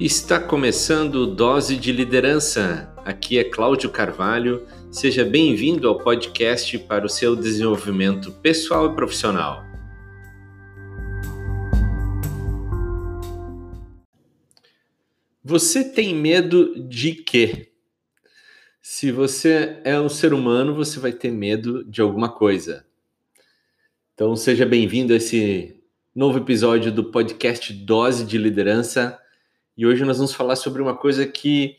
Está começando Dose de Liderança. Aqui é Cláudio Carvalho. Seja bem-vindo ao podcast para o seu desenvolvimento pessoal e profissional. Você tem medo de quê? Se você é um ser humano, você vai ter medo de alguma coisa. Então, seja bem-vindo a esse novo episódio do podcast Dose de Liderança. E hoje nós vamos falar sobre uma coisa que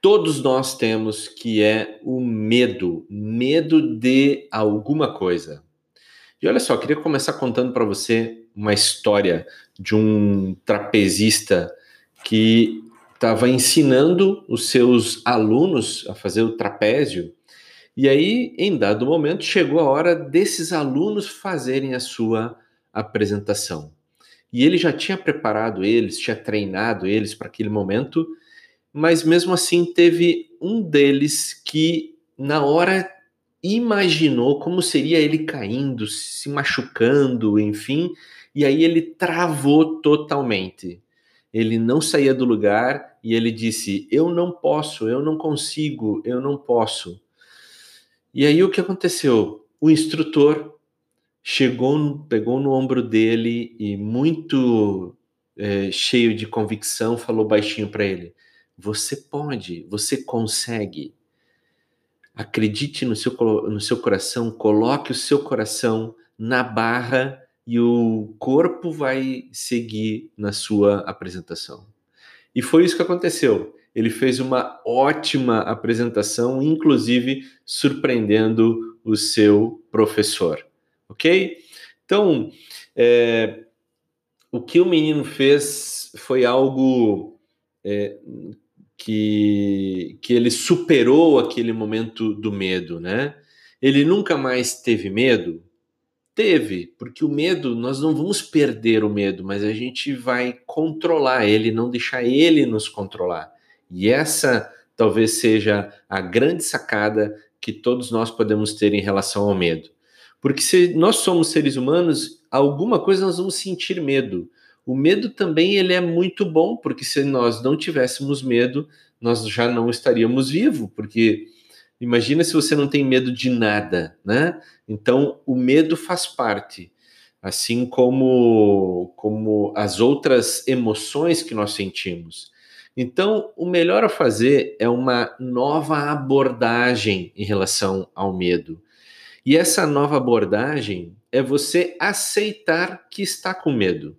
todos nós temos, que é o medo, medo de alguma coisa. E olha só, queria começar contando para você uma história de um trapezista que estava ensinando os seus alunos a fazer o trapézio. E aí, em dado momento, chegou a hora desses alunos fazerem a sua apresentação. E ele já tinha preparado eles, tinha treinado eles para aquele momento, mas mesmo assim teve um deles que, na hora, imaginou como seria ele caindo, se machucando, enfim, e aí ele travou totalmente. Ele não saía do lugar e ele disse: Eu não posso, eu não consigo, eu não posso. E aí o que aconteceu? O instrutor chegou, pegou no ombro dele e muito é, cheio de convicção falou baixinho para ele: Você pode, você consegue. Acredite no seu, no seu coração, coloque o seu coração na barra e o corpo vai seguir na sua apresentação. E foi isso que aconteceu. Ele fez uma ótima apresentação, inclusive surpreendendo o seu professor ok? Então, é, o que o menino fez foi algo é, que, que ele superou aquele momento do medo, né? Ele nunca mais teve medo? Teve, porque o medo, nós não vamos perder o medo, mas a gente vai controlar ele, não deixar ele nos controlar. E essa talvez seja a grande sacada que todos nós podemos ter em relação ao medo. Porque se nós somos seres humanos, alguma coisa nós vamos sentir medo. O medo também ele é muito bom, porque se nós não tivéssemos medo, nós já não estaríamos vivos, porque imagina se você não tem medo de nada, né? Então, o medo faz parte, assim como como as outras emoções que nós sentimos. Então, o melhor a fazer é uma nova abordagem em relação ao medo. E essa nova abordagem é você aceitar que está com medo.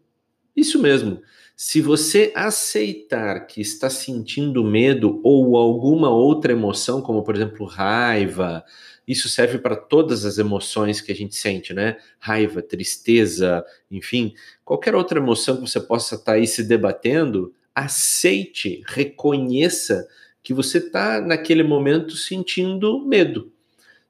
Isso mesmo. Se você aceitar que está sentindo medo ou alguma outra emoção, como por exemplo raiva, isso serve para todas as emoções que a gente sente, né? Raiva, tristeza, enfim, qualquer outra emoção que você possa estar aí se debatendo, aceite, reconheça que você está naquele momento sentindo medo.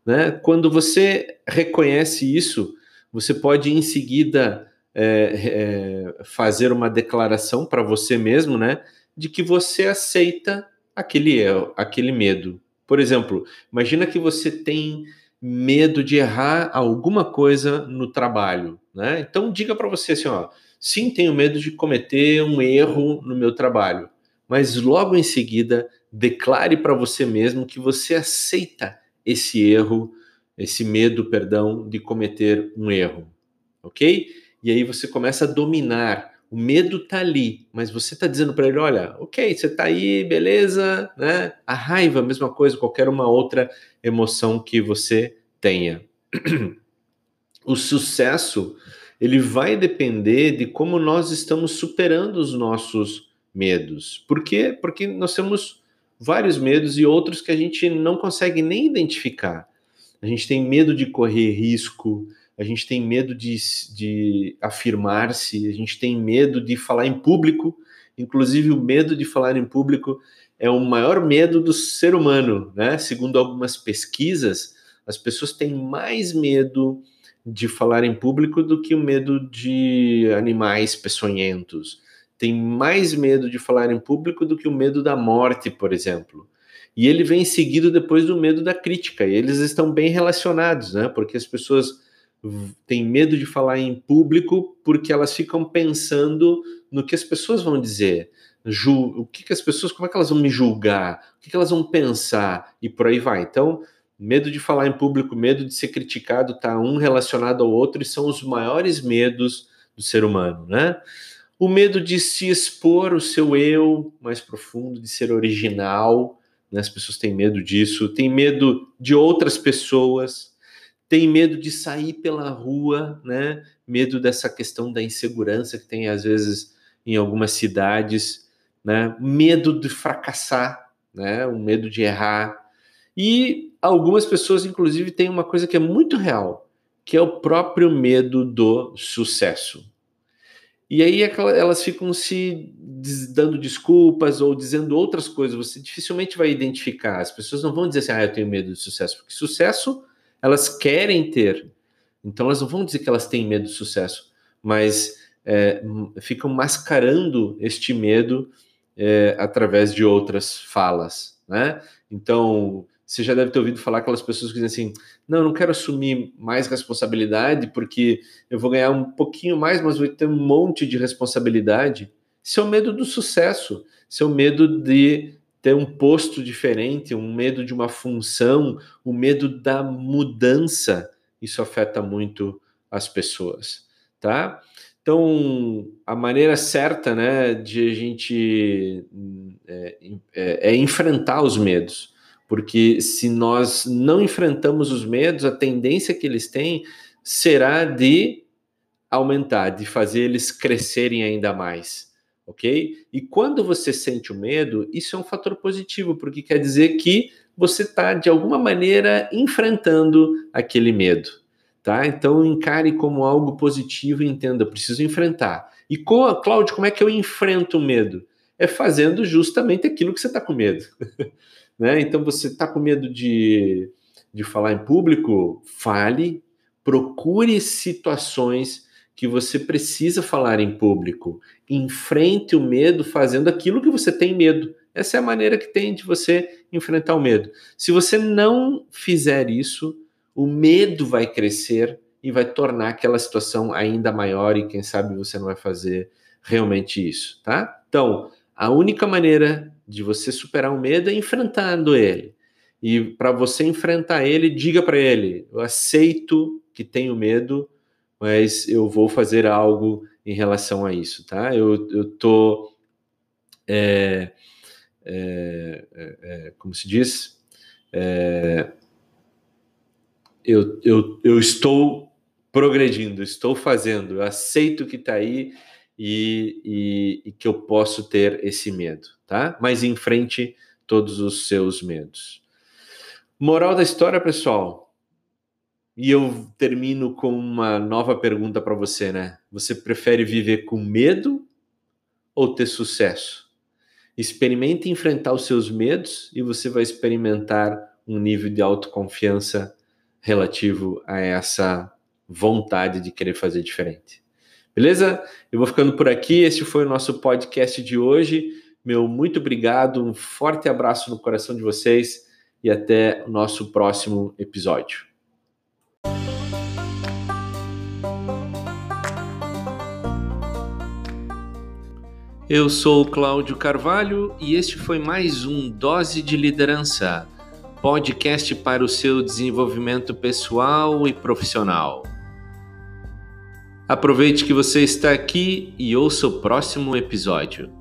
Né? Quando você reconhece isso, você pode em seguida é, é, fazer uma declaração para você mesmo, né, de que você aceita aquele aquele medo. Por exemplo, imagina que você tem medo de errar alguma coisa no trabalho, né? Então diga para você assim, ó, sim, tenho medo de cometer um erro no meu trabalho, mas logo em seguida declare para você mesmo que você aceita esse erro, esse medo, perdão, de cometer um erro, ok? E aí você começa a dominar. O medo tá ali, mas você tá dizendo para ele, olha, ok, você tá aí, beleza, né? A raiva, mesma coisa, qualquer uma outra emoção que você tenha. o sucesso, ele vai depender de como nós estamos superando os nossos medos. Por quê? Porque nós temos vários medos e outros que a gente não consegue nem identificar. A gente tem medo de correr risco, a gente tem medo de, de afirmar-se, a gente tem medo de falar em público. Inclusive, o medo de falar em público é o maior medo do ser humano, né? Segundo algumas pesquisas, as pessoas têm mais medo de falar em público do que o medo de animais peçonhentos tem mais medo de falar em público do que o medo da morte, por exemplo. E ele vem seguido depois do medo da crítica. E eles estão bem relacionados, né? Porque as pessoas têm medo de falar em público porque elas ficam pensando no que as pessoas vão dizer. o que, que as pessoas, como é que elas vão me julgar, o que, que elas vão pensar e por aí vai. Então, medo de falar em público, medo de ser criticado, tá um relacionado ao outro e são os maiores medos do ser humano, né? O medo de se expor o seu eu mais profundo, de ser original, né? As pessoas têm medo disso, tem medo de outras pessoas, tem medo de sair pela rua, né? Medo dessa questão da insegurança que tem às vezes em algumas cidades, né? Medo de fracassar, né? O medo de errar. E algumas pessoas, inclusive, têm uma coisa que é muito real, que é o próprio medo do sucesso. E aí elas ficam se dando desculpas ou dizendo outras coisas. Você dificilmente vai identificar. As pessoas não vão dizer assim, ah, eu tenho medo do sucesso, porque sucesso elas querem ter. Então elas não vão dizer que elas têm medo do sucesso, mas é, ficam mascarando este medo é, através de outras falas, né? Então, você já deve ter ouvido falar aquelas pessoas que dizem assim: não, eu não quero assumir mais responsabilidade porque eu vou ganhar um pouquinho mais, mas vou ter um monte de responsabilidade. Isso é medo do sucesso, isso é medo de ter um posto diferente, um medo de uma função, o medo da mudança. Isso afeta muito as pessoas, tá? Então, a maneira certa né, de a gente é, é, é, enfrentar os medos, porque se nós não enfrentamos os medos, a tendência que eles têm será de aumentar, de fazer eles crescerem ainda mais, ok? E quando você sente o medo, isso é um fator positivo, porque quer dizer que você está, de alguma maneira, enfrentando aquele medo tá? Então encare como algo positivo e entenda, preciso enfrentar. E com Cláudio, como é que eu enfrento o medo? É fazendo justamente aquilo que você está com medo. né? Então você está com medo de, de falar em público? Fale, procure situações que você precisa falar em público. Enfrente o medo fazendo aquilo que você tem medo. Essa é a maneira que tem de você enfrentar o medo. Se você não fizer isso, o medo vai crescer e vai tornar aquela situação ainda maior e quem sabe você não vai fazer realmente isso, tá? Então, a única maneira de você superar o medo é enfrentando ele. E para você enfrentar ele, diga para ele: eu aceito que tenho medo, mas eu vou fazer algo em relação a isso, tá? Eu, eu tô, é, é, é, é como se diz, é, eu, eu, eu estou progredindo, estou fazendo, eu aceito que está aí e, e, e, que eu posso ter esse medo, tá? Mas enfrente todos os seus medos. Moral da história, pessoal. E eu termino com uma nova pergunta para você, né? Você prefere viver com medo ou ter sucesso? Experimente enfrentar os seus medos e você vai experimentar um nível de autoconfiança relativo a essa vontade de querer fazer diferente. Beleza? Eu vou ficando por aqui. Esse foi o nosso podcast de hoje. Meu muito obrigado, um forte abraço no coração de vocês e até o nosso próximo episódio. Eu sou Cláudio Carvalho e este foi mais um Dose de Liderança podcast para o seu desenvolvimento pessoal e profissional. Aproveite que você está aqui e ouça o próximo episódio.